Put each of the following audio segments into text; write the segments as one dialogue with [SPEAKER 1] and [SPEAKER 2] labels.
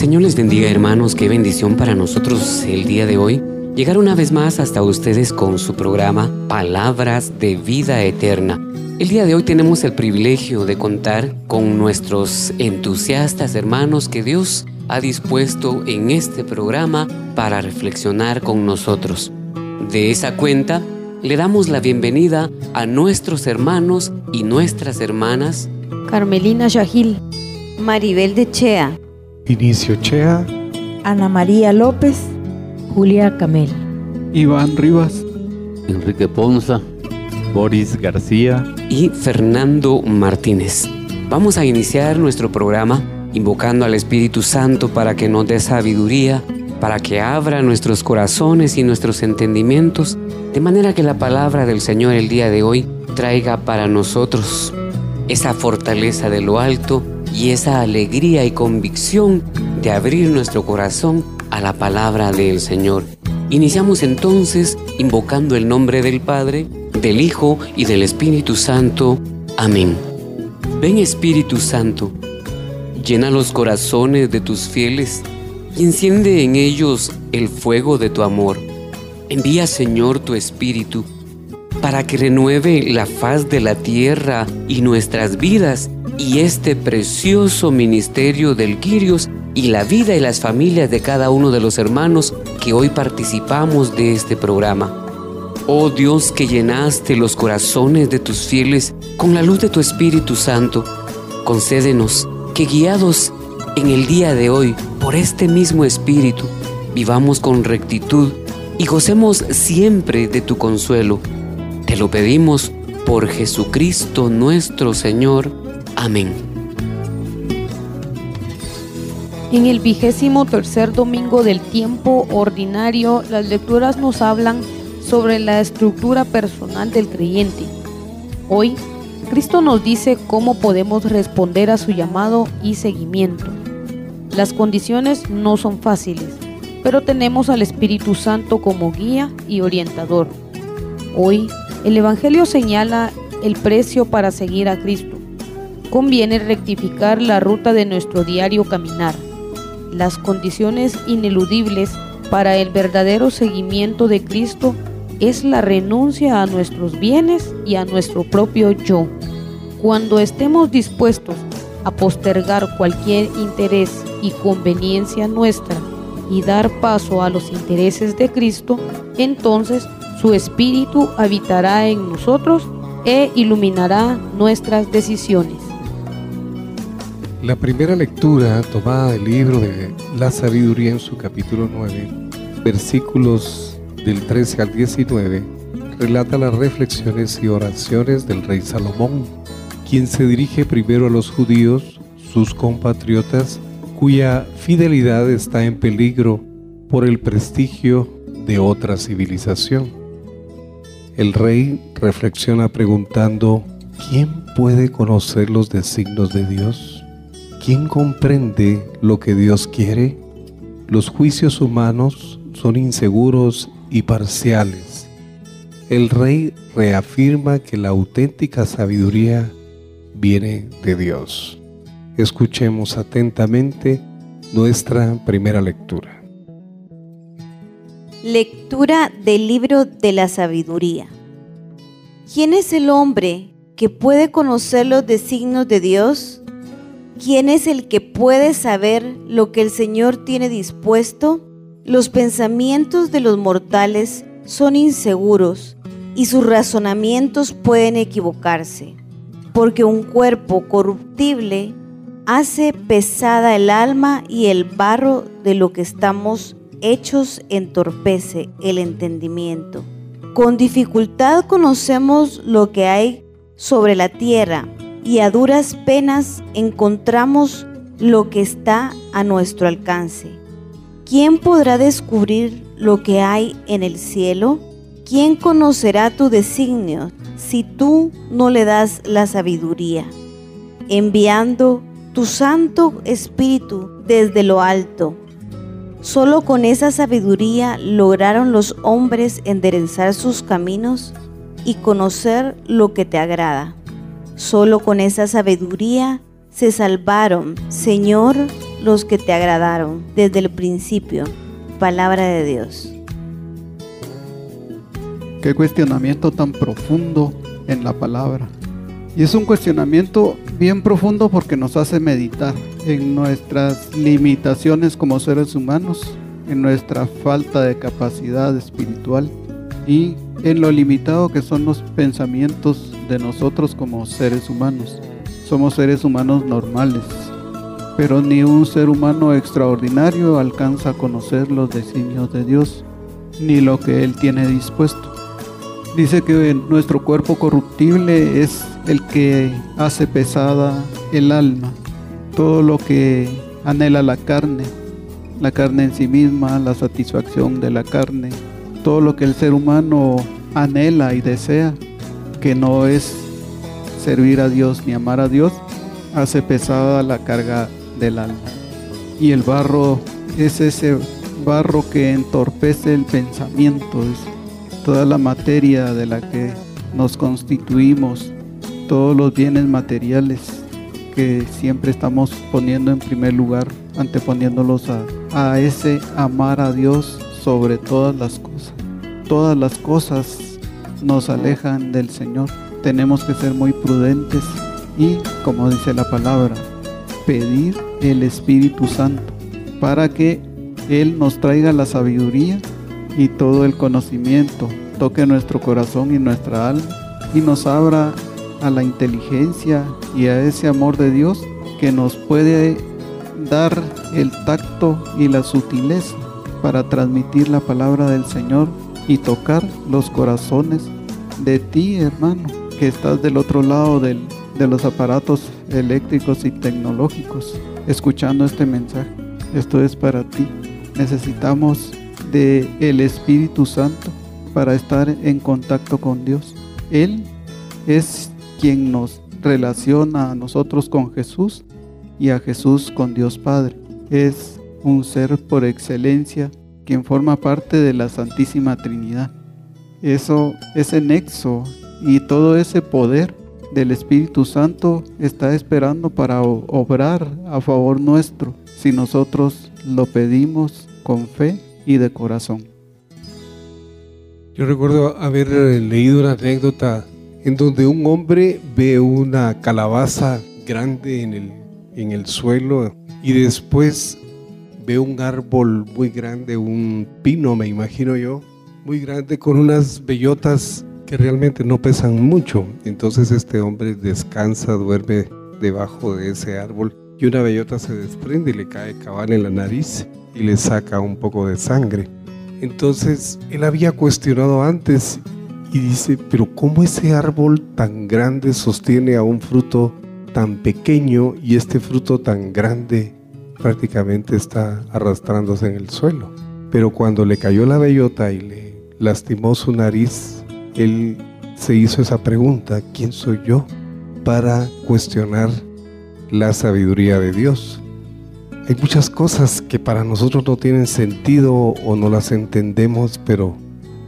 [SPEAKER 1] Señor les bendiga hermanos, qué bendición para nosotros el día de hoy llegar una vez más hasta ustedes con su programa Palabras de Vida Eterna. El día de hoy tenemos el privilegio de contar con nuestros entusiastas hermanos que Dios ha dispuesto en este programa para reflexionar con nosotros. De esa cuenta, le damos la bienvenida a nuestros hermanos y nuestras hermanas
[SPEAKER 2] Carmelina Yagil,
[SPEAKER 3] Maribel de Chea,
[SPEAKER 4] Inicio Chea,
[SPEAKER 2] Ana María López, Julia Camel.
[SPEAKER 4] Iván Rivas,
[SPEAKER 5] Enrique Ponza, Boris García,
[SPEAKER 1] y Fernando Martínez. Vamos a iniciar nuestro programa invocando al Espíritu Santo para que nos dé sabiduría, para que abra nuestros corazones y nuestros entendimientos, de manera que la palabra del Señor el día de hoy traiga para nosotros esa fortaleza de lo alto y esa alegría y convicción de abrir nuestro corazón a la palabra del Señor. Iniciamos entonces invocando el nombre del Padre, del Hijo y del Espíritu Santo. Amén. Ven Espíritu Santo, llena los corazones de tus fieles y enciende en ellos el fuego de tu amor. Envía Señor tu Espíritu para que renueve la faz de la tierra y nuestras vidas y este precioso ministerio del Quirios y la vida y las familias de cada uno de los hermanos que hoy participamos de este programa. Oh Dios que llenaste los corazones de tus fieles con la luz de tu Espíritu Santo, concédenos que guiados en el día de hoy por este mismo Espíritu, vivamos con rectitud y gocemos siempre de tu consuelo. Te lo pedimos por Jesucristo nuestro Señor. Amén.
[SPEAKER 2] En el vigésimo tercer domingo del tiempo ordinario, las lecturas nos hablan sobre la estructura personal del creyente. Hoy, Cristo nos dice cómo podemos responder a su llamado y seguimiento. Las condiciones no son fáciles, pero tenemos al Espíritu Santo como guía y orientador. Hoy, el Evangelio señala el precio para seguir a Cristo. Conviene rectificar la ruta de nuestro diario caminar. Las condiciones ineludibles para el verdadero seguimiento de Cristo es la renuncia a nuestros bienes y a nuestro propio yo. Cuando estemos dispuestos a postergar cualquier interés y conveniencia nuestra y dar paso a los intereses de Cristo, entonces su Espíritu habitará en nosotros e iluminará nuestras decisiones.
[SPEAKER 4] La primera lectura tomada del libro de la sabiduría en su capítulo 9, versículos del 13 al 19, relata las reflexiones y oraciones del rey Salomón, quien se dirige primero a los judíos, sus compatriotas, cuya fidelidad está en peligro por el prestigio de otra civilización. El rey reflexiona preguntando, ¿quién puede conocer los designios de Dios? ¿Quién comprende lo que Dios quiere? Los juicios humanos son inseguros y parciales. El rey reafirma que la auténtica sabiduría viene de Dios. Escuchemos atentamente nuestra primera lectura.
[SPEAKER 3] Lectura del libro de la sabiduría. ¿Quién es el hombre que puede conocer los designios de Dios? ¿Quién es el que puede saber lo que el Señor tiene dispuesto? Los pensamientos de los mortales son inseguros y sus razonamientos pueden equivocarse, porque un cuerpo corruptible hace pesada el alma y el barro de lo que estamos hechos entorpece el entendimiento. Con dificultad conocemos lo que hay sobre la tierra y a duras penas encontramos lo que está a nuestro alcance. ¿Quién podrá descubrir lo que hay en el cielo? ¿Quién conocerá tu designio si tú no le das la sabiduría? Enviando tu Santo Espíritu desde lo alto. Solo con esa sabiduría lograron los hombres enderezar sus caminos y conocer lo que te agrada. Solo con esa sabiduría se salvaron, Señor, los que te agradaron desde el principio. Palabra de Dios.
[SPEAKER 6] Qué cuestionamiento tan profundo en la palabra. Y es un cuestionamiento bien profundo porque nos hace meditar en nuestras limitaciones como seres humanos, en nuestra falta de capacidad espiritual y en lo limitado que son los pensamientos de nosotros como seres humanos. Somos seres humanos normales, pero ni un ser humano extraordinario alcanza a conocer los designios de Dios, ni lo que Él tiene dispuesto. Dice que nuestro cuerpo corruptible es el que hace pesada el alma, todo lo que anhela la carne, la carne en sí misma, la satisfacción de la carne, todo lo que el ser humano anhela y desea, que no es servir a Dios ni amar a Dios, hace pesada la carga del alma. Y el barro es ese barro que entorpece el pensamiento, es toda la materia de la que nos constituimos todos los bienes materiales que siempre estamos poniendo en primer lugar, anteponiéndolos a, a ese amar a Dios sobre todas las cosas. Todas las cosas nos alejan del Señor. Tenemos que ser muy prudentes y, como dice la palabra, pedir el Espíritu Santo para que Él nos traiga la sabiduría y todo el conocimiento, toque nuestro corazón y nuestra alma y nos abra a la inteligencia y a ese amor de Dios que nos puede dar el tacto y la sutileza para transmitir la palabra del Señor y tocar los corazones de ti, hermano, que estás del otro lado de los aparatos eléctricos y tecnológicos, escuchando este mensaje. Esto es para ti. Necesitamos de el Espíritu Santo para estar en contacto con Dios. Él es quien nos relaciona a nosotros con Jesús y a Jesús con Dios Padre. Es un ser por excelencia quien forma parte de la Santísima Trinidad. Eso, ese nexo y todo ese poder del Espíritu Santo está esperando para obrar a favor nuestro si nosotros lo pedimos con fe y de corazón.
[SPEAKER 4] Yo recuerdo haber leído una anécdota en donde un hombre ve una calabaza grande en el, en el suelo y después ve un árbol muy grande, un pino me imagino yo, muy grande con unas bellotas que realmente no pesan mucho. Entonces este hombre descansa, duerme debajo de ese árbol y una bellota se desprende y le cae cabal en la nariz y le saca un poco de sangre. Entonces él había cuestionado antes y dice, pero ¿cómo ese árbol tan grande sostiene a un fruto tan pequeño y este fruto tan grande prácticamente está arrastrándose en el suelo? Pero cuando le cayó la bellota y le lastimó su nariz, él se hizo esa pregunta, ¿quién soy yo para cuestionar la sabiduría de Dios? Hay muchas cosas que para nosotros no tienen sentido o no las entendemos, pero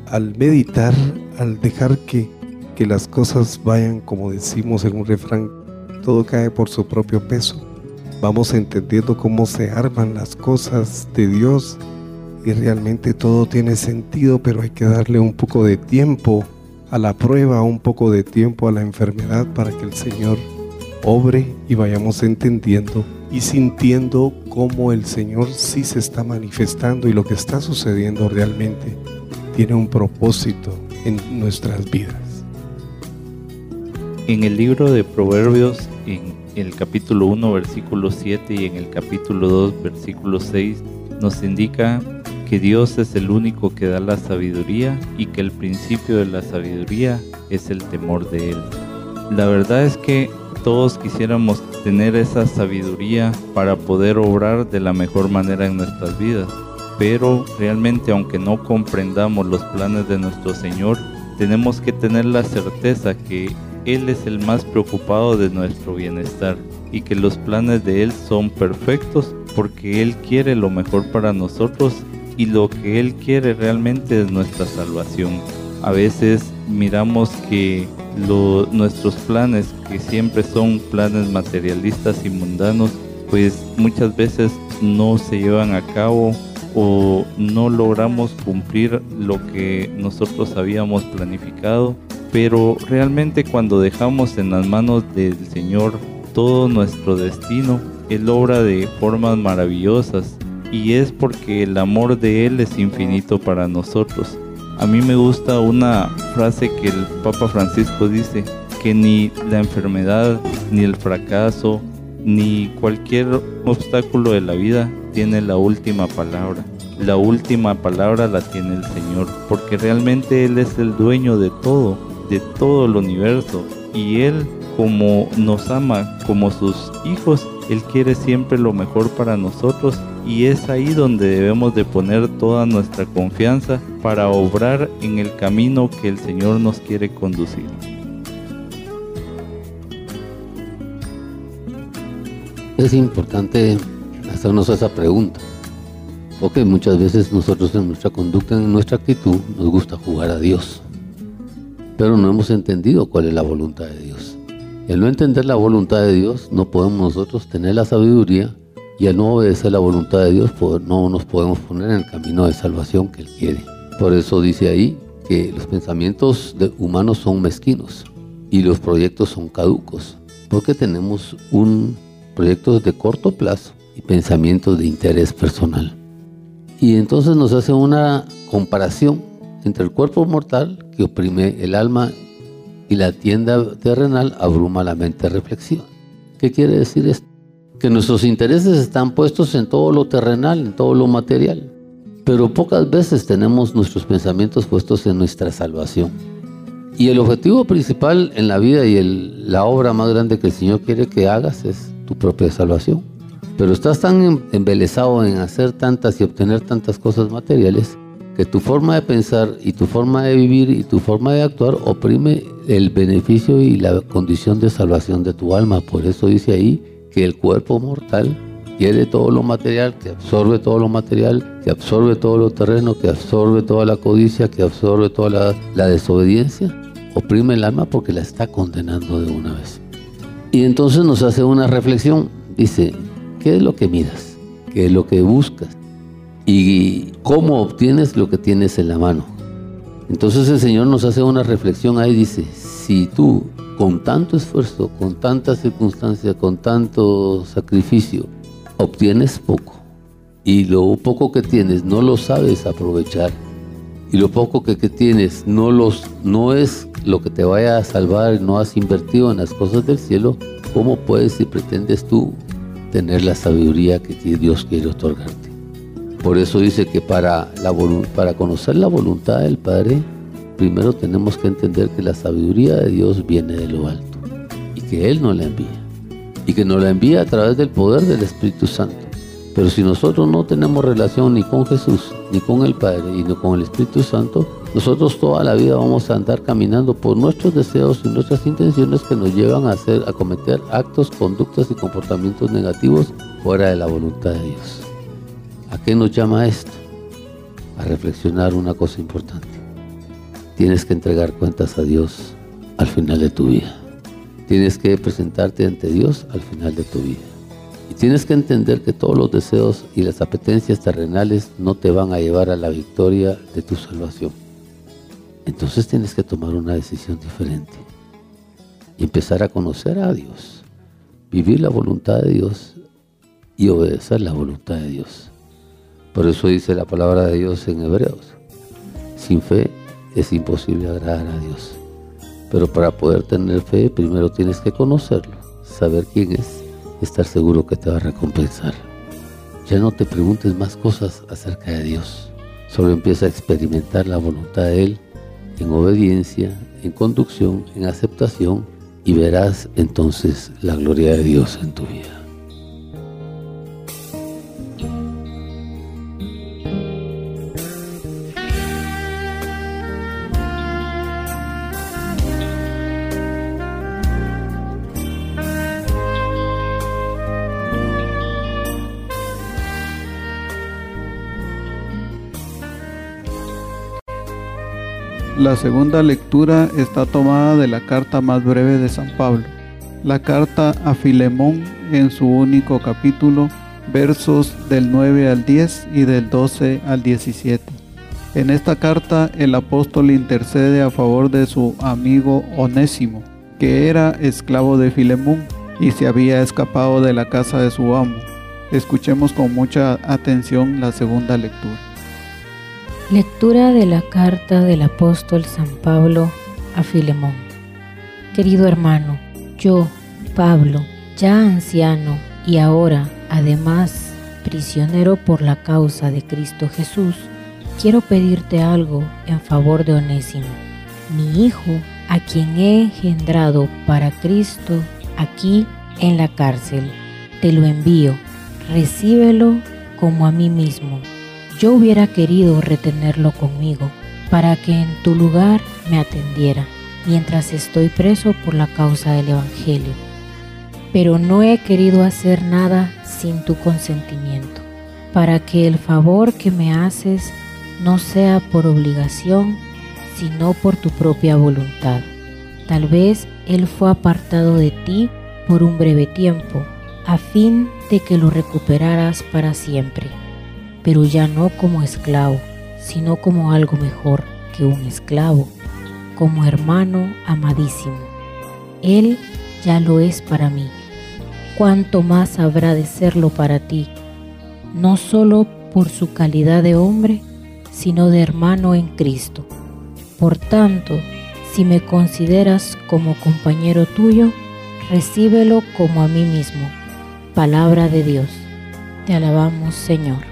[SPEAKER 4] al meditar, al dejar que, que las cosas vayan como decimos en un refrán, todo cae por su propio peso. Vamos entendiendo cómo se arman las cosas de Dios y realmente todo tiene sentido, pero hay que darle un poco de tiempo a la prueba, un poco de tiempo a la enfermedad para que el Señor obre y vayamos entendiendo y sintiendo cómo el Señor sí se está manifestando y lo que está sucediendo realmente tiene un propósito en nuestras vidas.
[SPEAKER 5] En el libro de Proverbios, en el capítulo 1, versículo 7 y en el capítulo 2, versículo 6, nos indica que Dios es el único que da la sabiduría y que el principio de la sabiduría es el temor de Él. La verdad es que todos quisiéramos tener esa sabiduría para poder obrar de la mejor manera en nuestras vidas, pero realmente aunque no comprendamos los planes de nuestro Señor, tenemos que tener la certeza que Él es el más preocupado de nuestro bienestar y que los planes de Él son perfectos porque Él quiere lo mejor para nosotros y lo que Él quiere realmente es nuestra salvación. A veces miramos que nuestros planes, que siempre son planes materialistas y mundanos, pues muchas veces no se llevan a cabo o no logramos cumplir lo que nosotros habíamos planificado. Pero realmente cuando dejamos en las manos del Señor todo nuestro destino, Él obra de formas maravillosas y es porque el amor de Él es infinito para nosotros. A mí me gusta una frase que el Papa Francisco dice, que ni la enfermedad, ni el fracaso, ni cualquier obstáculo de la vida tiene la última palabra. La última palabra la tiene el Señor, porque realmente Él es el dueño de todo, de todo el universo. Y Él, como nos ama como sus hijos, Él quiere siempre lo mejor para nosotros y es ahí donde debemos de poner toda nuestra confianza para obrar en el camino que el Señor nos quiere conducir.
[SPEAKER 7] Es importante hacernos esa pregunta, porque muchas veces nosotros en nuestra conducta, en nuestra actitud, nos gusta jugar a Dios, pero no hemos entendido cuál es la voluntad de Dios. Al no entender la voluntad de Dios, no podemos nosotros tener la sabiduría y al no obedecer la voluntad de Dios, no nos podemos poner en el camino de salvación que Él quiere. Por eso dice ahí que los pensamientos humanos son mezquinos y los proyectos son caducos, porque tenemos un proyecto de corto plazo y pensamientos de interés personal. Y entonces nos hace una comparación entre el cuerpo mortal que oprime el alma y la tienda terrenal abruma la mente reflexiva. ¿Qué quiere decir esto? que nuestros intereses están puestos en todo lo terrenal, en todo lo material, pero pocas veces tenemos nuestros pensamientos puestos en nuestra salvación. Y el objetivo principal en la vida y la obra más grande que el Señor quiere que hagas es tu propia salvación. Pero estás tan embelesado en hacer tantas y obtener tantas cosas materiales que tu forma de pensar y tu forma de vivir y tu forma de actuar oprime el beneficio y la condición de salvación de tu alma. Por eso dice ahí que el cuerpo mortal quiere todo lo material, que absorbe todo lo material, que absorbe todo lo terreno, que absorbe toda la codicia, que absorbe toda la, desobediencia, oprime el alma porque la está condenando de una vez. Y entonces nos hace una reflexión, dice, ¿qué es lo que miras? ¿Qué es lo que buscas? ¿Y cómo obtienes lo que tienes en la mano? Entonces el Señor nos hace una reflexión ahí, dice, si tú con tanto esfuerzo, con tanta circunstancia, con tanto sacrificio, obtienes poco. Y lo poco que tienes no lo sabes aprovechar. Y lo poco que, tienes no, los, no es lo que te vaya a salvar, no has invertido en las cosas del cielo. ¿Cómo puedes y pretendes tú tener la sabiduría que Dios quiere otorgarte? Por eso dice que para, para conocer la voluntad del Padre, primero tenemos que entender que la sabiduría de Dios viene de lo alto y que Él nos la envía y que nos la envía a través del poder del Espíritu Santo. Pero si nosotros no tenemos relación ni con Jesús, ni con el Padre, y ni con el Espíritu Santo, nosotros toda la vida vamos a andar caminando por nuestros deseos y nuestras intenciones que nos llevan a hacer, a cometer actos, conductas y comportamientos negativos fuera de la voluntad de Dios. ¿A qué nos llama esto? A reflexionar una cosa importante tienes que entregar cuentas a Dios al final de tu vida. Tienes que presentarte ante Dios al final de tu vida. Y tienes que entender que todos los deseos y las apetencias terrenales no te van a llevar a la victoria de tu salvación. Entonces tienes que tomar una decisión diferente y empezar a conocer a Dios, vivir la voluntad de Dios y obedecer la voluntad de Dios. Por eso dice la palabra de Dios en Hebreos Sin fe es imposible agradar a Dios. Pero para poder tener fe, primero tienes que conocerlo, saber quién es, estar seguro que te va a recompensar. Ya no te preguntes más cosas acerca de Dios. Solo empieza a experimentar la voluntad de Él en obediencia, en conducción, en aceptación y verás entonces la gloria de Dios en tu vida.
[SPEAKER 6] La segunda lectura está tomada de la carta más breve de San Pablo, la carta a Filemón en su único capítulo, versos del 9 al 10 y del 12 al 17. En esta carta el apóstol intercede a favor de su amigo Onésimo, que era esclavo de Filemón y se había escapado de la casa de su amo. Escuchemos con mucha atención la segunda lectura.
[SPEAKER 8] Lectura de la carta del apóstol San Pablo a Filemón. Querido hermano, yo, Pablo, ya anciano y ahora, además, prisionero por la causa de Cristo Jesús, quiero pedirte algo en favor de Onésimo, mi hijo, a quien he engendrado para Cristo aquí en la cárcel. Te lo envío, recíbelo como a mí mismo yo hubiera querido retenerlo conmigo para que en tu lugar me atendiera mientras estoy preso por la causa del Evangelio. Pero no he querido hacer nada sin tu consentimiento, para que el favor que me haces no sea por obligación, sino por tu propia voluntad. Tal vez Él fue apartado de ti por un breve tiempo, a fin de que lo recuperaras para siempre pero ya no como esclavo, sino como algo mejor que un esclavo, como hermano amadísimo. Él ya lo es para mí. ¿Cuánto más habrá de serlo para ti? No solo por su calidad de hombre, sino de hermano en Cristo. Por tanto, si me consideras como compañero tuyo, recíbelo como a mí mismo. Palabra de Dios. Te alabamos, Señor.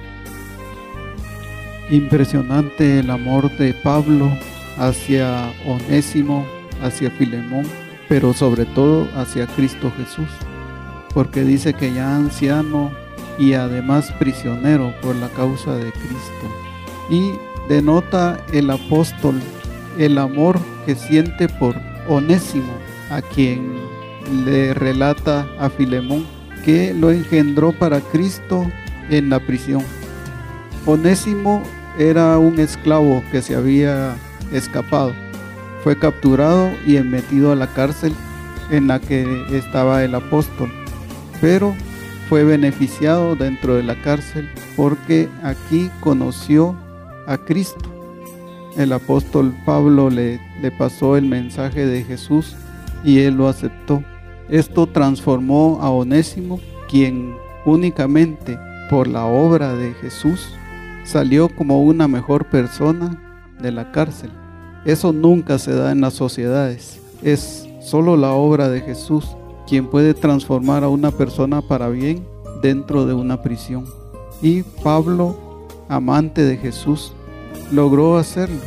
[SPEAKER 6] Impresionante el amor de Pablo hacia Onésimo, hacia Filemón, pero sobre todo hacia Cristo Jesús, porque dice que ya anciano y además prisionero por la causa de Cristo. Y denota el apóstol el amor que siente por Onésimo, a quien le relata a Filemón que lo engendró para Cristo en la prisión. Onésimo era un esclavo que se había escapado. Fue capturado y metido a la cárcel en la que estaba el apóstol, pero fue beneficiado dentro de la cárcel porque aquí conoció a Cristo. El apóstol Pablo le, le pasó el mensaje de Jesús y él lo aceptó. Esto transformó a Onésimo, quien únicamente por la obra de Jesús salió como una mejor persona de la cárcel. Eso nunca se da en las sociedades. Es solo la obra de Jesús quien puede transformar a una persona para bien dentro de una prisión. Y Pablo, amante de Jesús, logró hacerlo.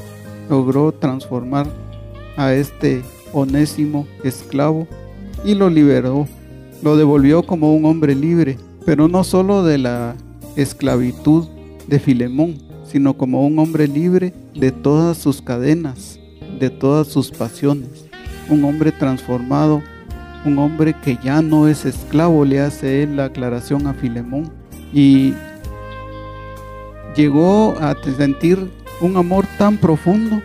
[SPEAKER 6] Logró transformar a este onésimo esclavo y lo liberó. Lo devolvió como un hombre libre, pero no solo de la esclavitud de Filemón, sino como un hombre libre de todas sus cadenas, de todas sus pasiones, un hombre transformado, un hombre que ya no es esclavo, le hace él la aclaración a Filemón. Y llegó a sentir un amor tan profundo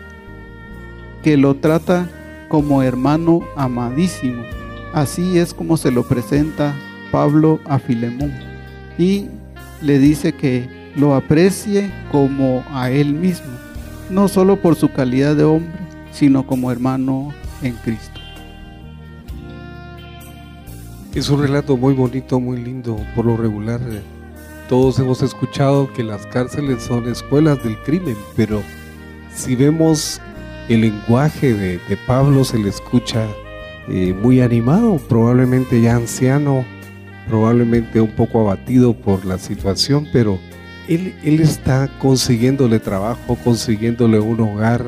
[SPEAKER 6] que lo trata como hermano amadísimo. Así es como se lo presenta Pablo a Filemón. Y le dice que lo aprecie como a él mismo, no solo por su calidad de hombre, sino como hermano en Cristo.
[SPEAKER 4] Es un relato muy bonito, muy lindo, por lo regular. Todos hemos escuchado que las cárceles son escuelas del crimen, pero si vemos el lenguaje de, Pablo, se le escucha eh, muy animado, probablemente ya anciano, probablemente un poco abatido por la situación, pero él, está consiguiéndole trabajo, consiguiéndole un hogar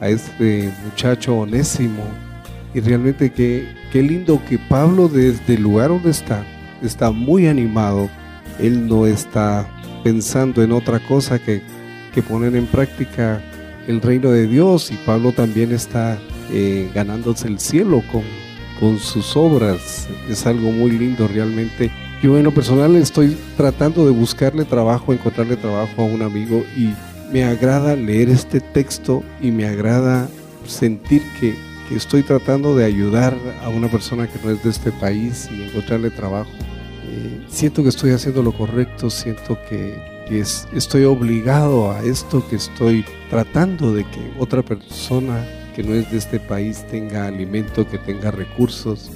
[SPEAKER 4] a este muchacho onésimo. Y realmente qué, qué lindo que Pablo desde el lugar donde está, está muy animado. Él no está pensando en otra cosa que, que poner en práctica el reino de Dios y Pablo también está eh, ganándose el cielo con, con sus obras. Es algo muy lindo realmente. Yo en lo personal estoy tratando de buscarle trabajo, encontrarle trabajo a un amigo y me agrada leer este texto y me agrada sentir que, que estoy tratando de ayudar a una persona que no es de este país y encontrarle trabajo. Eh, siento que estoy haciendo lo correcto, siento que, que es, estoy obligado a esto, que estoy tratando de que otra persona que no es de este país tenga alimento, que tenga recursos.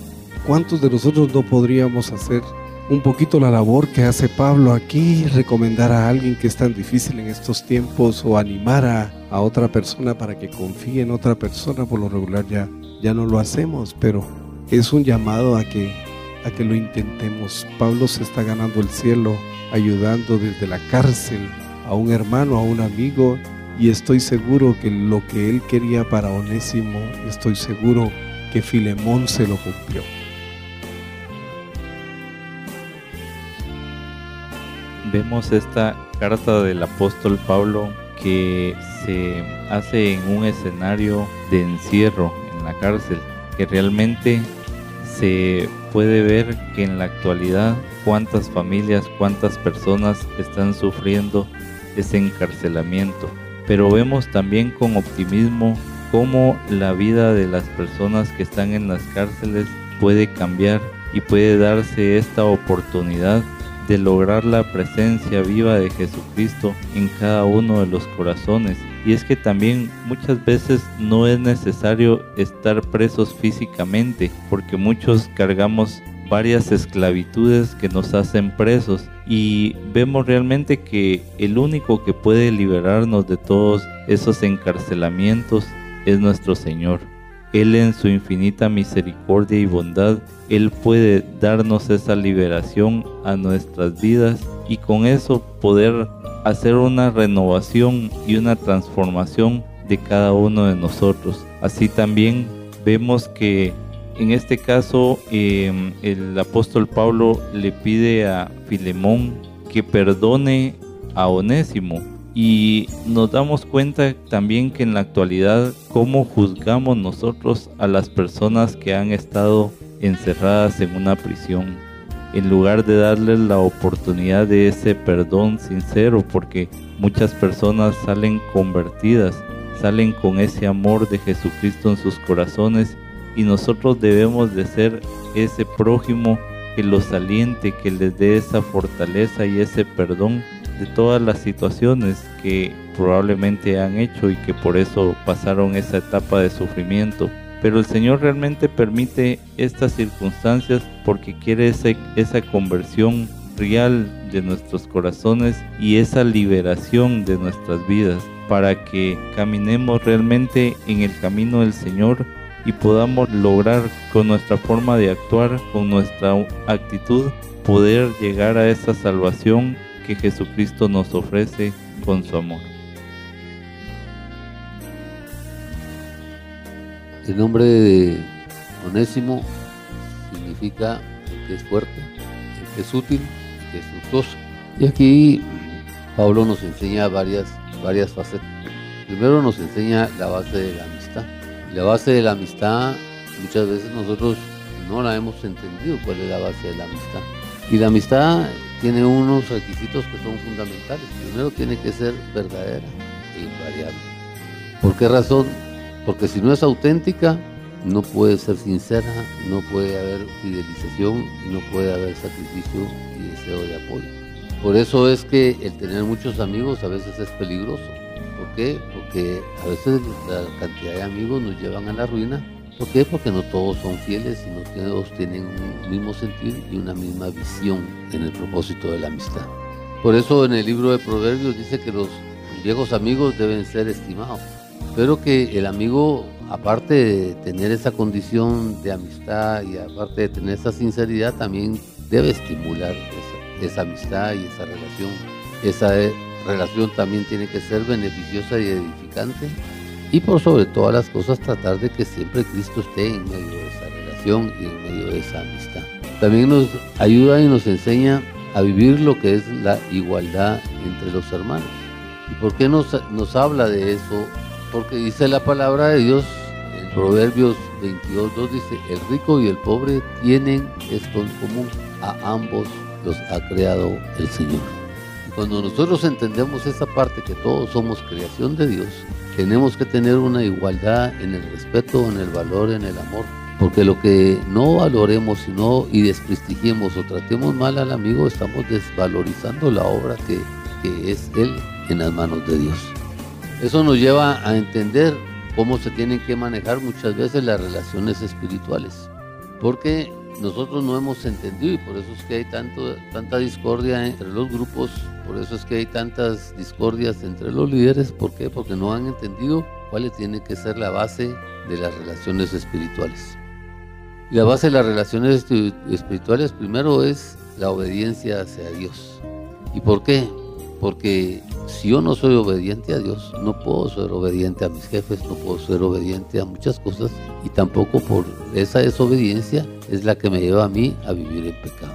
[SPEAKER 4] ¿Cuántos de nosotros no podríamos hacer un poquito la labor que hace Pablo aquí, recomendar a alguien que es tan difícil en estos tiempos o animar a, otra persona para que confíe en otra persona? Por lo regular ya, ya no lo hacemos, pero es un llamado a que, a que lo intentemos. Pablo se está ganando el cielo ayudando desde la cárcel a un hermano, a un amigo, y estoy seguro que lo que él quería para Onésimo, estoy seguro que Filemón se lo cumplió.
[SPEAKER 5] Vemos esta carta del apóstol Pablo que se hace en un escenario de encierro en la cárcel, que realmente se puede ver que en la actualidad cuántas familias, cuántas personas están sufriendo ese encarcelamiento. Pero vemos también con optimismo cómo la vida de las personas que están en las cárceles puede cambiar y puede darse esta oportunidad de lograr la presencia viva de Jesucristo en cada uno de los corazones y es que también muchas veces no es necesario estar presos físicamente, porque muchos cargamos varias esclavitudes que nos hacen presos y vemos realmente que el único que puede liberarnos de todos esos encarcelamientos es nuestro Señor. Él en su infinita misericordia y bondad, Él puede darnos esa liberación a nuestras vidas y con eso poder hacer una renovación y una transformación de cada uno de nosotros. Así también vemos que en este caso em, el apóstol Pablo le pide a Filemón que perdone a Onésimo y nos damos cuenta también que en la actualidad cómo juzgamos nosotros a las personas que han estado encerradas en una prisión en lugar de darles la oportunidad de ese perdón sincero, porque muchas personas salen convertidas, salen con ese amor de Jesucristo en sus corazones y nosotros debemos de ser ese prójimo que los aliente, que les dé esa fortaleza y ese perdón de todas las situaciones que probablemente han hecho y que por eso pasaron esa etapa de sufrimiento. Pero el Señor realmente permite estas circunstancias porque quiere esa conversión real de nuestros corazones y esa liberación de nuestras vidas para que caminemos realmente en el camino del Señor y podamos lograr con nuestra forma de actuar, con nuestra actitud, poder llegar a esa salvación que Jesucristo nos ofrece con su amor.
[SPEAKER 7] El nombre de Onésimo significa el que es fuerte, el que es útil, el que es fructuoso. Y aquí Pablo nos enseña varias, varias facetas. Primero nos enseña la base de la amistad. La base de la amistad, muchas veces nosotros no la hemos entendido cuál es la base de la amistad. Y la amistad tiene unos requisitos que son fundamentales. Primero tiene que ser verdadera e invariable. ¿Por qué razón? Porque si no es auténtica, no puede ser sincera, no puede haber fidelización no puede haber sacrificio y deseo de apoyo. Por eso es que el tener muchos amigos a veces es peligroso. ¿Por qué? Porque a veces la cantidad de amigos nos llevan a la ruina. ¿Por qué? Porque no todos son fieles y no todos tienen un mismo sentido y una misma visión en el propósito de la amistad. Por eso en el libro de Proverbios dice que los viejos amigos deben ser estimados pero que el amigo, aparte de tener esa condición de amistad y aparte de tener esa sinceridad, también debe estimular esa, amistad y esa relación. Esa relación también tiene que ser beneficiosa y edificante y por sobre todas las cosas tratar de que siempre Cristo esté en medio de esa relación y en medio de esa amistad. También nos ayuda y nos enseña a vivir lo que es la igualdad entre los hermanos. ¿Y por qué nos, nos habla de eso? Porque dice la palabra de Dios en Proverbios 22.2 dice, el rico y el pobre tienen esto en común, a ambos los ha creado el Señor. Y cuando nosotros entendemos esa parte que todos somos creación de Dios, tenemos que tener una igualdad en el respeto, en el valor, en el amor. Porque lo que no valoremos sino y desprestigiemos o tratemos mal al amigo, estamos desvalorizando la obra que, que es Él en las manos de Dios. Eso nos lleva a entender cómo se tienen que manejar muchas veces las relaciones espirituales. Porque nosotros no hemos entendido y por eso es que hay tanto, tanta discordia entre los grupos, por eso es que hay tantas discordias entre los líderes. ¿Por qué? Porque no han entendido cuál tiene que ser la base de las relaciones espirituales. Y la base de las relaciones espirituales primero es la obediencia hacia Dios. ¿Y por qué? Porque si yo no soy obediente a Dios, no puedo ser obediente a mis jefes, no puedo ser obediente a muchas cosas y tampoco por esa desobediencia es la que me lleva a mí a vivir en pecado.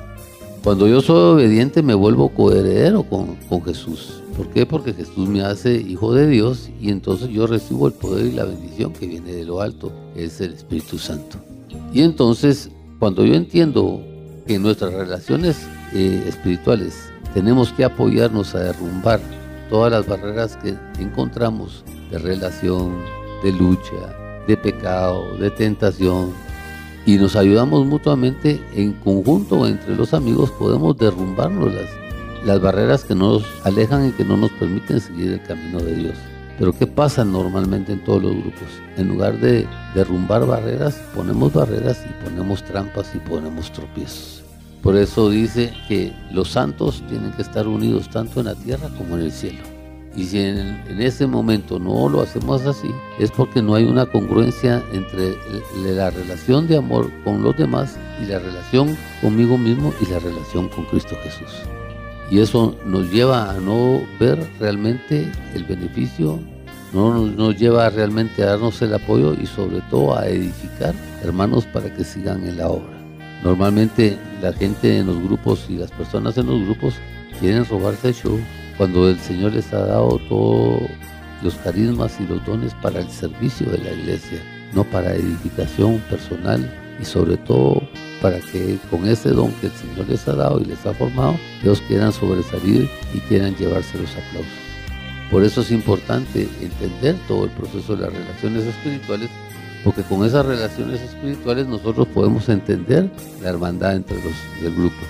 [SPEAKER 7] Cuando yo soy obediente me vuelvo coheredero con, Jesús. ¿Por qué? Porque Jesús me hace hijo de Dios y entonces yo recibo el poder y la bendición que viene de lo alto, es el Espíritu Santo. Y entonces, cuando yo entiendo que nuestras relaciones eh, espirituales tenemos que apoyarnos a derrumbar todas las barreras que encontramos de relación, de lucha, de pecado, de tentación, y nos ayudamos mutuamente en conjunto entre los amigos, podemos derrumbarnos las, las barreras que nos alejan y que no nos permiten seguir el camino de Dios. Pero ¿qué pasa normalmente en todos los grupos? En lugar de derrumbar barreras, ponemos barreras y ponemos trampas y ponemos tropiezos. Por eso dice que los santos tienen que estar unidos tanto en la tierra como en el cielo. Y si en, ese momento no lo hacemos así, es porque no hay una congruencia entre la relación de amor con los demás y la relación conmigo mismo y la relación con Cristo Jesús. Y eso nos lleva a no ver realmente el beneficio, no nos, lleva realmente a darnos el apoyo y sobre todo a edificar hermanos para que sigan en la obra. Normalmente la gente en los grupos y las personas en los grupos quieren robarse el show cuando el Señor les ha dado todos los carismas y los dones para el servicio de la iglesia, no para edificación personal y sobre todo para que con ese don que el Señor les ha dado y les ha formado, ellos quieran sobresalir y quieran llevarse los aplausos. Por eso es importante entender todo el proceso de las relaciones espirituales porque con esas relaciones espirituales nosotros podemos entender la hermandad entre los del grupo.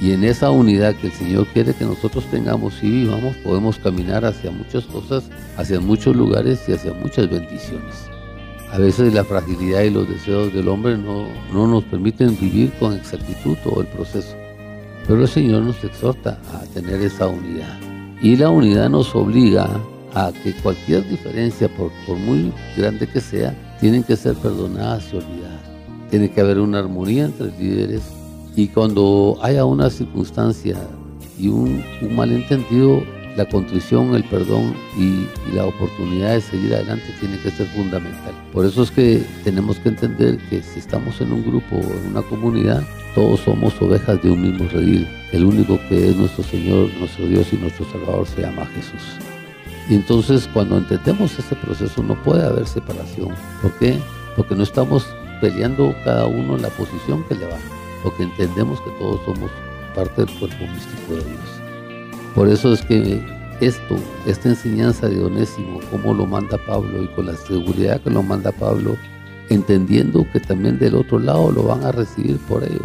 [SPEAKER 7] Y en esa unidad que el Señor quiere que nosotros tengamos y vivamos, podemos caminar hacia muchas cosas, hacia muchos lugares y hacia muchas bendiciones. A veces la fragilidad y los deseos del hombre no, no nos permiten vivir con exactitud todo el proceso. Pero el Señor nos exhorta a tener esa unidad. Y la unidad nos obliga a que cualquier diferencia, por, muy grande que sea, tienen que ser perdonadas y olvidadas. Tiene que haber una armonía entre líderes y cuando haya una circunstancia y un, malentendido, la contrición, el perdón y, la oportunidad de seguir adelante tiene que ser fundamental. Por eso es que tenemos que entender que si estamos en un grupo o en una comunidad, todos somos ovejas de un mismo redil. El único que es nuestro Señor, nuestro Dios y nuestro Salvador se llama Jesús. Y entonces cuando entendemos ese proceso no puede haber separación. ¿Por qué? Porque no estamos peleando cada uno en la posición que le va. Porque entendemos que todos somos parte del cuerpo místico de Dios. Por eso es que esto, esta enseñanza de Onésimo, como lo manda Pablo y con la seguridad que lo manda Pablo, entendiendo que también del otro lado lo van a recibir por ello.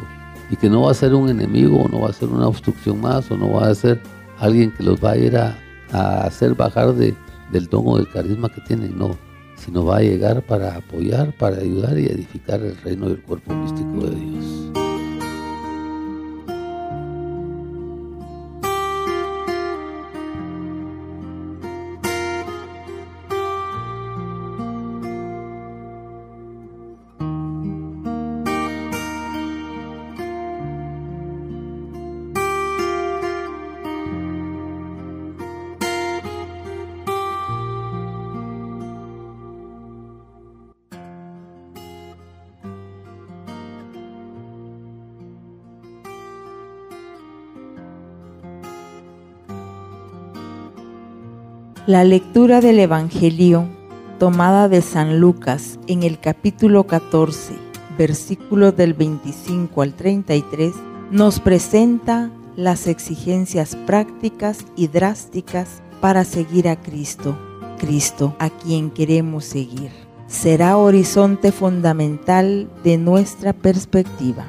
[SPEAKER 7] Y que no va a ser un enemigo, o no va a ser una obstrucción más, o no va a ser alguien que los va a ir a a hacer bajar de, del tono del carisma que tienen, no, sino va a llegar para apoyar, para ayudar y edificar el reino del cuerpo místico de Dios.
[SPEAKER 9] La lectura del Evangelio tomada de San Lucas en el capítulo 14, versículos del 25 al 33, nos presenta las exigencias prácticas y drásticas para seguir a Cristo, Cristo a quien queremos seguir. Será horizonte fundamental de nuestra perspectiva.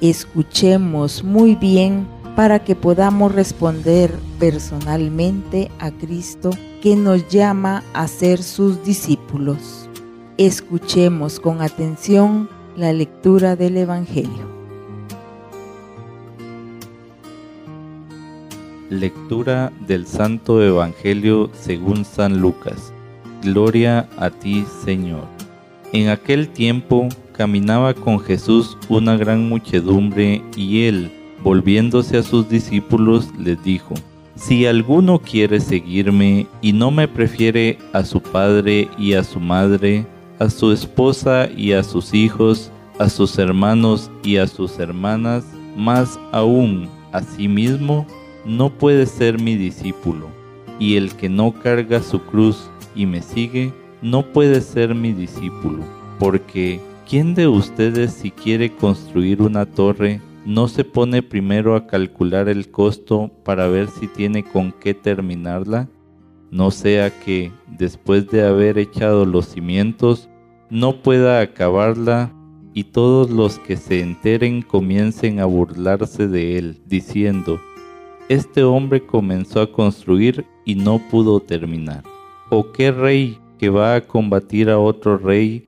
[SPEAKER 9] Escuchemos muy bien para que podamos responder personalmente a Cristo que nos llama a ser sus discípulos. Escuchemos con atención la lectura del Evangelio.
[SPEAKER 5] Lectura del Santo Evangelio según San Lucas. Gloria a ti, Señor. En aquel tiempo caminaba con Jesús una gran muchedumbre y él, volviéndose a sus discípulos, les dijo, Si alguno quiere seguirme y no me prefiere a su padre y a su madre, a su esposa y a sus hijos, a sus hermanos y a sus hermanas, más aún a sí mismo, no puede ser mi discípulo. Y el que no carga su cruz y me sigue, no puede ser mi discípulo. Porque, ¿quién de ustedes si quiere construir una torre, no se pone primero a calcular el costo para ver si tiene con qué terminarla, no sea que, después de haber echado los cimientos, no pueda acabarla y todos los que se enteren comiencen a burlarse de él, diciendo, este hombre comenzó a construir y no pudo terminar. ¿O qué rey que va a combatir a otro rey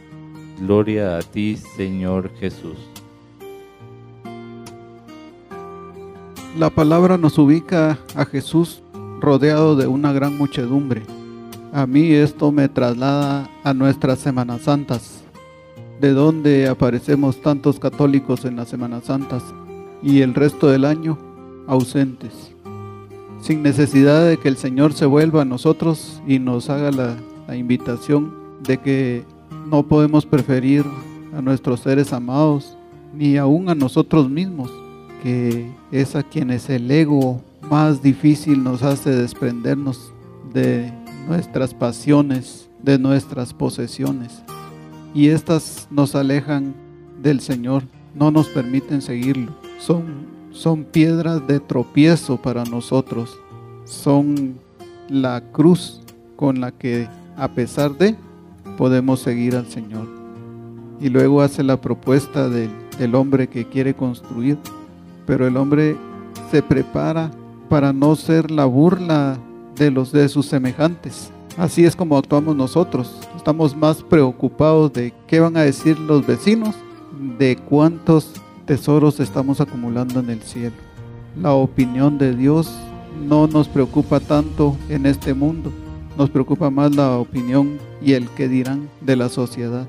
[SPEAKER 5] Gloria a ti, Señor Jesús.
[SPEAKER 6] La palabra nos ubica a Jesús rodeado de una gran muchedumbre. A mí esto me traslada a nuestras Semanas Santas, de donde aparecemos tantos católicos en las Semanas Santas y el resto del año ausentes, sin necesidad de que el Señor se vuelva a nosotros y nos haga la, la invitación de que no podemos preferir a nuestros seres amados, ni aún a nosotros mismos, que es a quienes el ego más difícil nos hace desprendernos de nuestras pasiones, de nuestras posesiones. Y estas nos alejan del Señor, no nos permiten seguirlo. Son, son piedras de tropiezo para nosotros. Son la cruz con la que, a pesar de, podemos seguir al Señor. Y luego hace la propuesta del, hombre que quiere construir, pero el hombre se prepara para no ser la burla de los de sus semejantes. Así es como actuamos nosotros. Estamos más preocupados de qué van a decir los vecinos, de cuántos tesoros estamos acumulando en el cielo. La opinión de Dios no nos preocupa tanto en este mundo, nos preocupa más la opinión y el que dirán de la sociedad.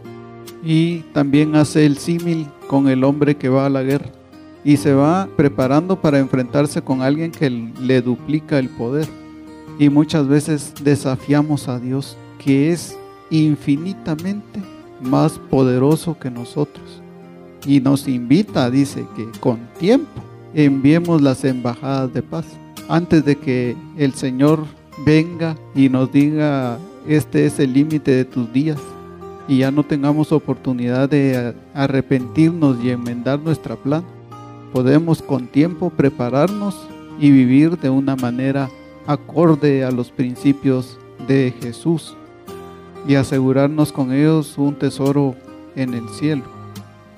[SPEAKER 6] Y también hace el símil con el hombre que va a la guerra y se va preparando para enfrentarse con alguien que le duplica el poder. Y muchas veces desafiamos a Dios, que es infinitamente más poderoso que nosotros. Y nos invita, dice, que con tiempo enviemos las embajadas de paz. Antes de que el Señor venga y nos diga, este es el límite de tus días, y ya no tengamos oportunidad de arrepentirnos y enmendar nuestra plan, podemos con tiempo prepararnos y vivir de una manera acorde a los principios de Jesús y asegurarnos con ellos un tesoro en el cielo.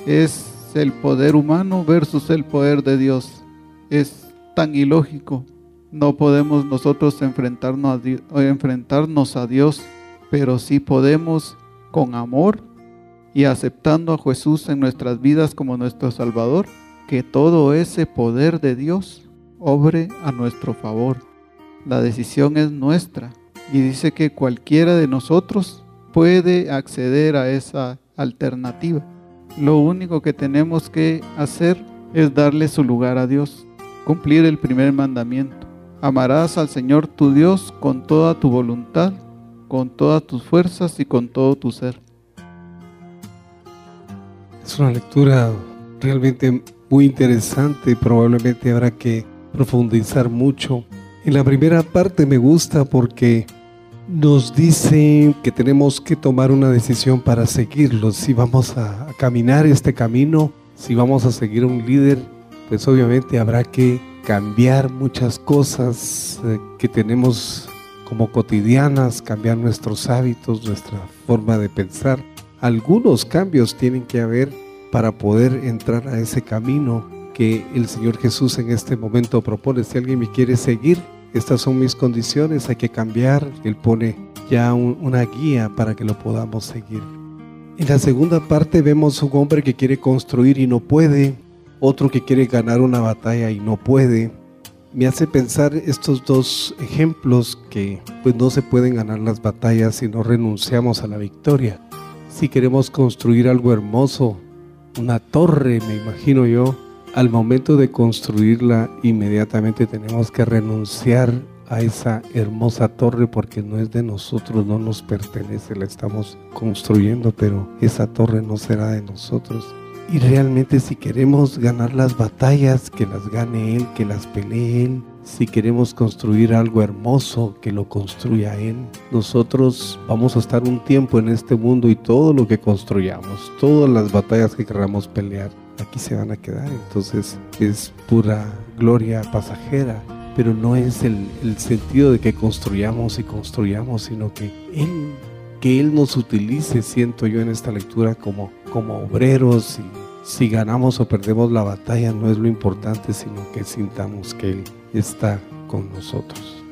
[SPEAKER 6] Es el poder humano versus el poder de Dios. Es tan ilógico no podemos nosotros enfrentarnos a, Dios, enfrentarnos a Dios, pero sí podemos con amor y aceptando a Jesús en nuestras vidas como nuestro Salvador, que todo ese poder de Dios obre a nuestro favor. La decisión es nuestra, Y dice que cualquiera de nosotros puede acceder a esa alternativa. Lo único que tenemos que hacer es darle su lugar a Dios, cumplir el primer mandamiento. Amarás al Señor tu Dios con toda tu voluntad, con todas tus fuerzas y con todo tu ser.
[SPEAKER 4] Es una lectura realmente muy interesante, probablemente habrá que profundizar mucho. En la primera parte me gusta porque nos dice que tenemos que tomar una decisión para seguirlo. Si vamos a, caminar este camino, si vamos a seguir un líder, pues obviamente habrá que cambiar muchas cosas eh, que tenemos como cotidianas, cambiar nuestros hábitos, nuestra forma de pensar algunos cambios tienen que haber para poder entrar a ese camino que el Señor Jesús en este momento propone. Si alguien me quiere seguir, estas son mis condiciones, hay que cambiar. Él pone ya una guía para que lo podamos seguir. En la segunda parte vemos un hombre que quiere construir y no puede, otro que quiere ganar una batalla y no puede. Me hace pensar estos dos ejemplos que pues no se pueden ganar las batallas si no renunciamos a la victoria si queremos construir algo hermoso, una torre, me imagino yo, al momento de construirla inmediatamente tenemos que renunciar a esa hermosa torre porque no es de nosotros, no nos pertenece, la estamos construyendo, pero esa torre no será de nosotros. Y realmente si queremos ganar las batallas, que las gane Él, que las pelee Él, si queremos construir algo hermoso, que lo construya Él. Nosotros vamos a estar un tiempo en este mundo y todo lo que construyamos, todas las batallas que queramos pelear, aquí se van a quedar. Entonces es pura gloria pasajera, pero no es el, sentido de que construyamos y construyamos, sino que Él, que Él nos utilice, siento yo en esta lectura, como, como obreros y si ganamos o perdemos la batalla no es lo importante, sino que sintamos que Él está con nosotros.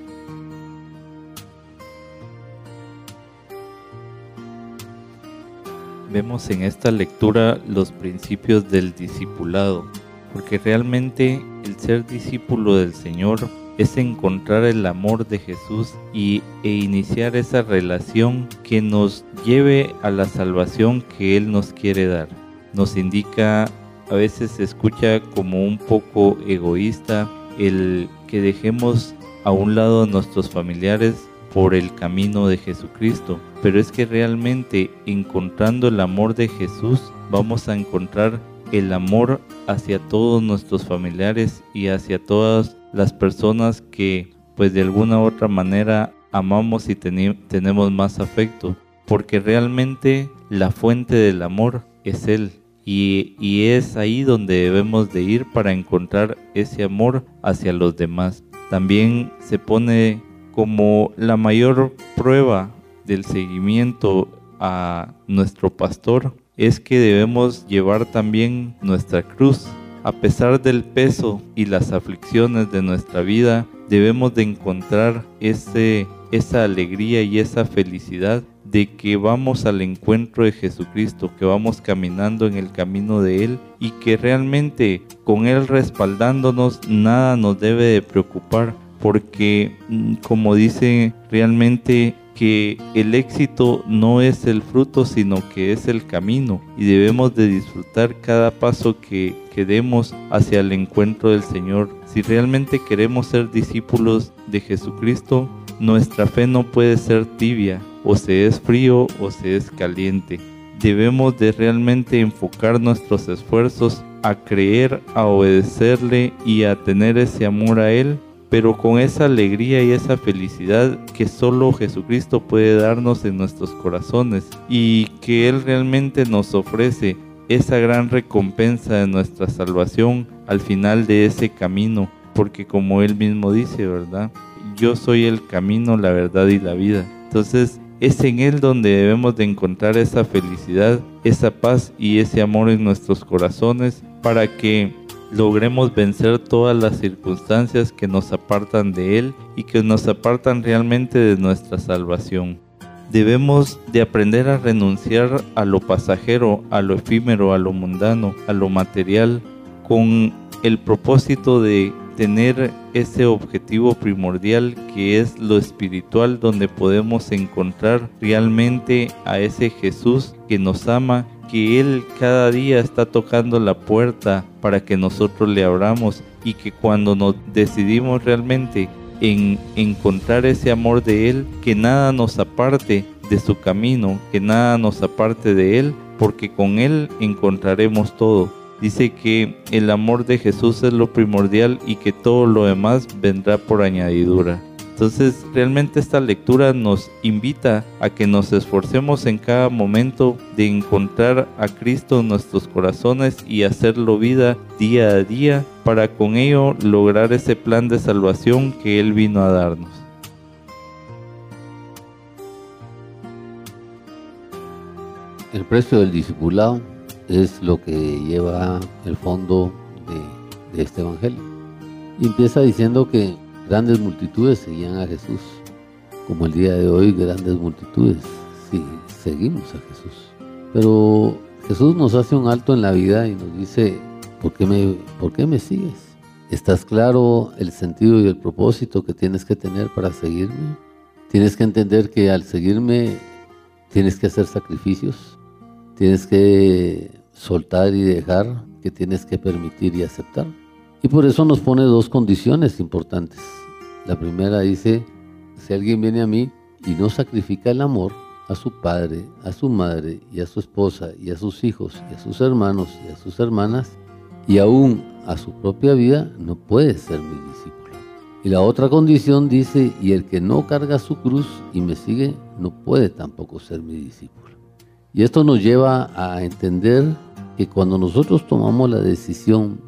[SPEAKER 5] Vemos en esta lectura los principios del discipulado, porque realmente el ser discípulo del Señor es encontrar el amor de Jesús y, e iniciar esa relación que nos lleve a la salvación que Él nos quiere dar. Nos indica, a veces se escucha como un poco egoísta, el que dejemos a un lado a nuestros familiares por el camino de Jesucristo. Pero es que realmente encontrando el amor de Jesús vamos a encontrar el amor hacia todos nuestros familiares y hacia todas las personas que pues de alguna u otra manera amamos y tenemos más afecto. Porque realmente la fuente del amor es Él. Y, es ahí donde debemos de ir para encontrar ese amor hacia los demás. También se pone como la mayor prueba del seguimiento a nuestro pastor es que debemos llevar también nuestra cruz. A pesar del peso y las aflicciones de nuestra vida, debemos de encontrar ese, esa alegría y esa felicidad de que vamos al encuentro de Jesucristo, que vamos caminando en el camino de Él y que realmente con Él respaldándonos nada nos debe de preocupar porque mm, como dice realmente que el éxito no es el fruto sino que es el camino y debemos de disfrutar cada paso que, que demos hacia el encuentro del Señor. Si realmente queremos ser discípulos de Jesucristo, nuestra fe no puede ser tibia, o se es frío o se es caliente. Debemos de realmente enfocar nuestros esfuerzos a creer, a obedecerle y a tener ese amor a Él, pero con esa alegría y esa felicidad que solo Jesucristo puede darnos en nuestros corazones y que Él realmente nos ofrece esa gran recompensa de nuestra salvación al final de ese camino, porque como Él mismo dice, ¿verdad? Yo soy el camino, la verdad y la vida. Entonces, es en Él donde debemos de encontrar esa felicidad, esa paz y ese amor en nuestros corazones para que logremos vencer todas las circunstancias que nos apartan de Él y que nos apartan realmente de nuestra salvación. Debemos de aprender a renunciar a lo pasajero, a lo efímero, a lo mundano, a lo material, con el propósito de tener ese objetivo primordial que es lo espiritual donde podemos encontrar realmente a ese Jesús que nos ama, que Él cada día está tocando la puerta para que nosotros le abramos y que cuando nos decidimos realmente en encontrar ese amor de Él, que nada nos aparte de su camino, que nada nos aparte de Él, porque con Él encontraremos todo dice que el amor de Jesús es lo primordial y que todo lo demás vendrá por añadidura. Entonces realmente esta lectura nos invita a que nos esforcemos en cada momento de encontrar a Cristo en nuestros corazones y hacerlo vida día a día para con ello lograr ese plan de salvación que Él vino a darnos.
[SPEAKER 7] El precio del discipulado es lo que lleva el fondo de, este evangelio. Y empieza diciendo que grandes multitudes seguían a Jesús, como el día de hoy grandes multitudes sí, seguimos a Jesús. Pero Jesús nos hace un alto en la vida y nos dice, ¿por qué me, por qué me sigues? ¿Estás claro el sentido y el propósito que tienes que tener para seguirme? Tienes que entender que al seguirme tienes que hacer sacrificios, tienes que soltar y dejar, que tienes que permitir y aceptar. Y por eso nos pone dos condiciones importantes. La primera dice, si alguien viene a mí y no sacrifica el amor a su padre, a su madre y a su esposa y a sus hijos y a sus hermanos y a sus hermanas y aún a su propia vida, no puede ser mi discípulo. Y la otra condición dice, y el que no carga su cruz y me sigue, no puede tampoco ser mi discípulo. Y esto nos lleva a entender que cuando nosotros tomamos la decisión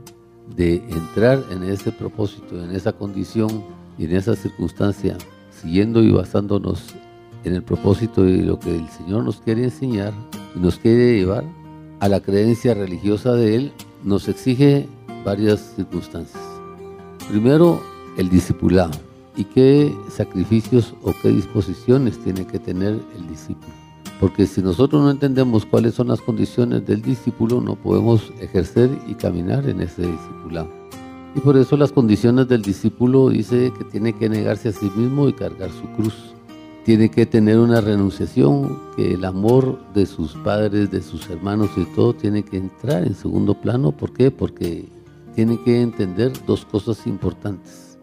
[SPEAKER 7] de entrar en ese propósito, en esa condición y en esa circunstancia, siguiendo y basándonos en el propósito de lo que el Señor nos quiere enseñar y nos quiere llevar a la creencia religiosa de Él, nos exige varias circunstancias. Primero, el discipulado y qué sacrificios o qué disposiciones tiene que tener el discípulo. Porque si nosotros no entendemos cuáles son las condiciones del discípulo, no podemos ejercer y caminar en ese discipulado. Y por eso las condiciones del discípulo dice que tiene que negarse a sí mismo y cargar su cruz. Tiene que tener una renunciación, que el amor de sus padres, de sus hermanos y todo tiene que entrar en segundo plano. ¿Por qué? Porque tiene que entender dos cosas importantes.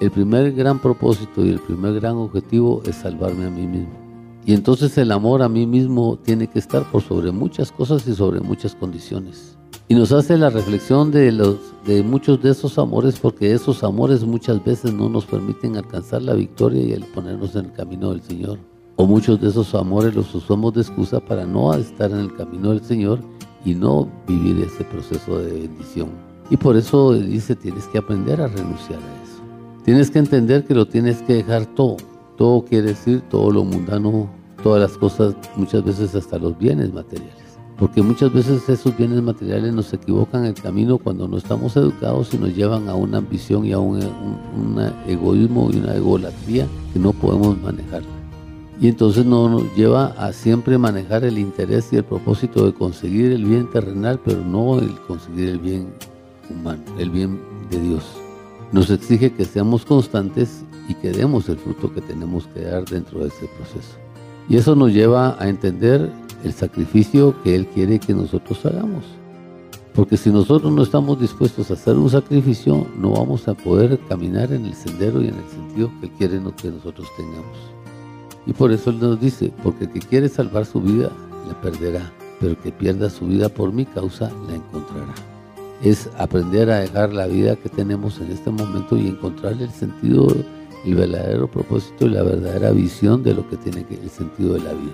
[SPEAKER 7] El primer gran propósito y el primer gran objetivo es salvarme a mí mismo. Y entonces el amor a mí mismo tiene que estar por sobre muchas cosas y sobre muchas condiciones. Y nos hace la reflexión de, los, de muchos de esos amores, porque esos amores muchas veces no nos permiten alcanzar la victoria y el ponernos en el camino del Señor. O muchos de esos amores los usamos de excusa para no estar en el camino del Señor y no vivir ese proceso de bendición. Y por eso dice, tienes que aprender a renunciar a eso. Tienes que entender que lo tienes que dejar todo todo quiere decir todo lo mundano, todas las cosas, muchas veces hasta los bienes materiales. Porque muchas veces esos bienes materiales nos equivocan el camino cuando no estamos educados y nos llevan a una ambición y a un, egoísmo y una egolatría que no podemos manejar. Y entonces nos lleva a siempre manejar el interés y el propósito de conseguir el bien terrenal, pero no el conseguir el bien humano, el bien de Dios. Nos exige que seamos constantes y que demos el fruto que tenemos que dar dentro de ese proceso. Y eso nos lleva a entender el sacrificio que Él quiere que nosotros hagamos. Porque si nosotros no estamos dispuestos a hacer un sacrificio, no vamos a poder caminar en el sendero y en el sentido que Él quiere que nosotros tengamos. Y por eso Él nos dice, porque el que quiere salvar su vida, la perderá, pero el que pierda su vida por mi causa, la encontrará. Es aprender a dejar la vida que tenemos en este momento y encontrarle el sentido el verdadero propósito y la verdadera visión de lo que tiene el sentido de la vida.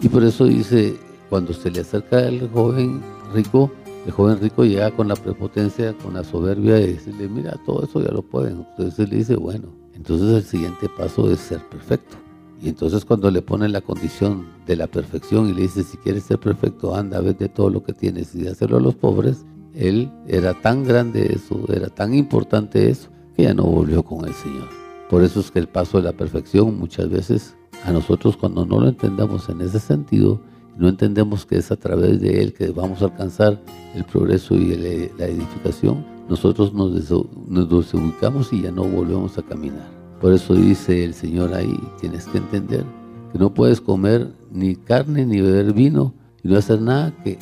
[SPEAKER 7] Y por eso dice, cuando se le acerca el joven rico, el joven rico llega con la prepotencia, con la soberbia y decirle, mira, todo eso ya lo pueden. Entonces le dice, bueno, entonces el siguiente paso es ser perfecto. Y entonces cuando le pone la condición de la perfección y le dice, si quieres ser perfecto, anda, de todo lo que tienes y hacerlo a los pobres, él era tan grande eso, era tan importante eso, que ya no volvió con el Señor. Por eso es que el paso de la perfección muchas veces a nosotros cuando no lo entendamos en ese sentido, no entendemos que es a través de él que vamos a alcanzar el progreso y la edificación, nosotros nos, desubicamos y ya no volvemos a caminar. Por eso dice el Señor ahí, tienes que entender que no puedes comer ni carne ni beber vino y no hacer nada que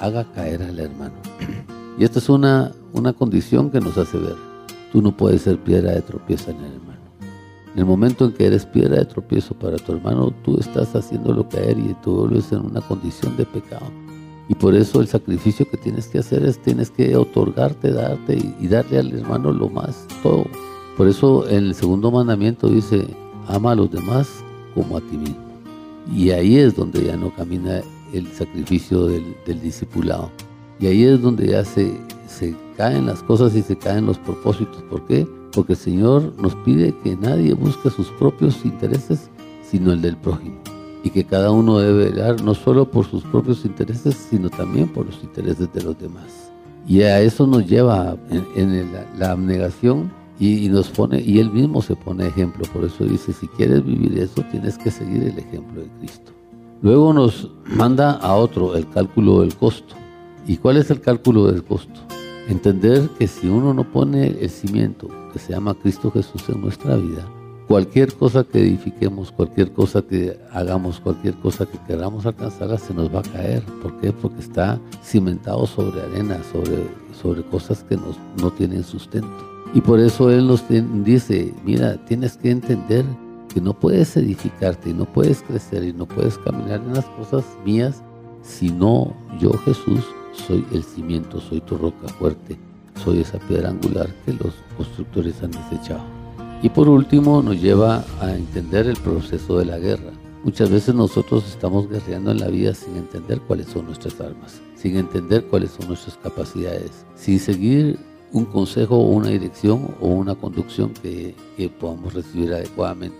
[SPEAKER 7] haga caer al hermano. Y esta es una, una condición que nos hace ver. Tú no puedes ser piedra de tropiezo en el. En el momento en que eres piedra de tropiezo para tu hermano, tú estás haciéndolo caer y tú vuelves en una condición de pecado. Y por eso el sacrificio que tienes que hacer es tienes que otorgarte, darte y, darle al hermano lo más, todo. Por eso en el segundo mandamiento dice, ama a los demás como a ti mismo. Y ahí es donde ya no camina el sacrificio del, discipulado. Y ahí es donde ya se, se caen las cosas y se caen los propósitos. ¿Por qué? Porque el Señor nos pide que nadie busque sus propios intereses, sino el del prójimo y que cada uno debe velar no solo por sus propios intereses, sino también por los intereses de los demás. Y a eso nos lleva en, la, abnegación y, nos pone, y él mismo se pone ejemplo. Por eso dice, si quieres vivir eso, tienes que seguir el ejemplo de Cristo. Luego nos manda a otro, el cálculo del costo. ¿Y cuál es el cálculo del costo? Entender que si uno no pone el cimiento que se llama Cristo Jesús en nuestra vida, cualquier cosa que edifiquemos, cualquier cosa que hagamos, cualquier cosa que queramos alcanzar, se nos va a caer. ¿Por qué? Porque está cimentado sobre arena, sobre, sobre cosas que no tienen sustento. Y por eso Él nos dice, mira, tienes que entender que no puedes edificarte y no puedes crecer y no puedes caminar en las cosas mías si no yo Jesús soy el cimiento, soy tu roca fuerte, soy esa piedra angular que los constructores han desechado. Y por último nos lleva a entender el proceso de la guerra. Muchas veces nosotros estamos guerreando en la vida sin entender cuáles son nuestras armas, sin entender cuáles son nuestras capacidades, sin seguir un consejo una dirección o una conducción que, que podamos recibir adecuadamente.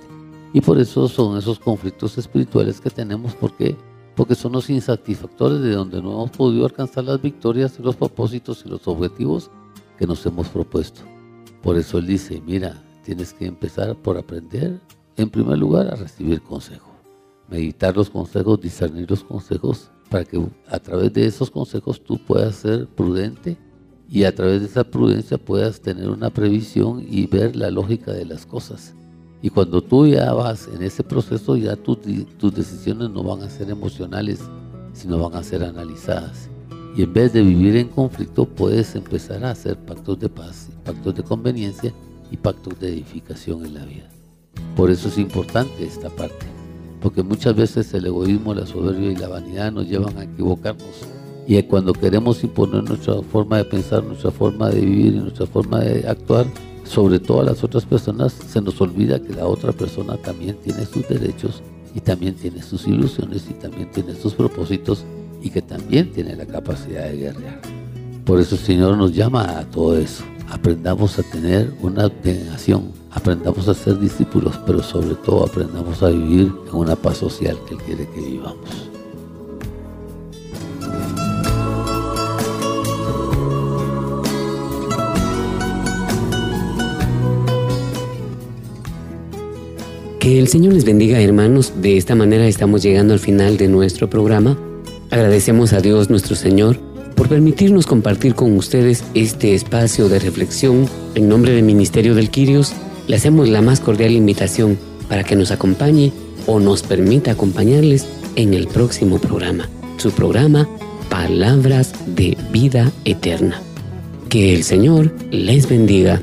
[SPEAKER 7] Y por eso son esos conflictos espirituales que tenemos, ¿por qué? Porque son los insatisfactores de donde no hemos podido alcanzar las victorias los propósitos y los objetivos que nos hemos propuesto. Por eso él dice, mira, tienes que empezar por aprender, en primer lugar, a recibir consejo. Meditar los consejos, discernir los consejos, para que a través de esos consejos tú puedas ser prudente y a través de esa prudencia puedas tener una previsión y ver la lógica de las cosas. Y cuando tú ya vas en ese proceso, ya tus decisiones no van a ser emocionales, sino van a ser analizadas. Y en vez de vivir en conflicto, puedes empezar a hacer pactos de paz, pactos de conveniencia y pactos de edificación en la vida. Por eso es importante esta parte, porque muchas veces el egoísmo, la soberbia y la vanidad nos llevan a equivocarnos. Y cuando queremos imponer nuestra forma de pensar, nuestra forma de vivir y nuestra forma de actuar sobre todas las otras personas, se nos olvida que la otra persona también tiene sus derechos y también tiene sus ilusiones y también tiene sus propósitos y que también tiene la capacidad de guerrear. Por eso el Señor nos llama a todo eso aprendamos a tener una abnegación, aprendamos a ser discípulos, pero sobre todo aprendamos a vivir en una paz social que Él quiere que vivamos.
[SPEAKER 1] Que el Señor les bendiga hermanos, de esta manera estamos llegando al final de nuestro programa. Agradecemos a Dios nuestro Señor por permitirnos compartir con ustedes este espacio de reflexión. En nombre del Ministerio del Quirios, le hacemos la más cordial invitación para que nos acompañe o nos permita acompañarles en el próximo programa, su programa Palabras de Vida Eterna. Que el Señor les bendiga.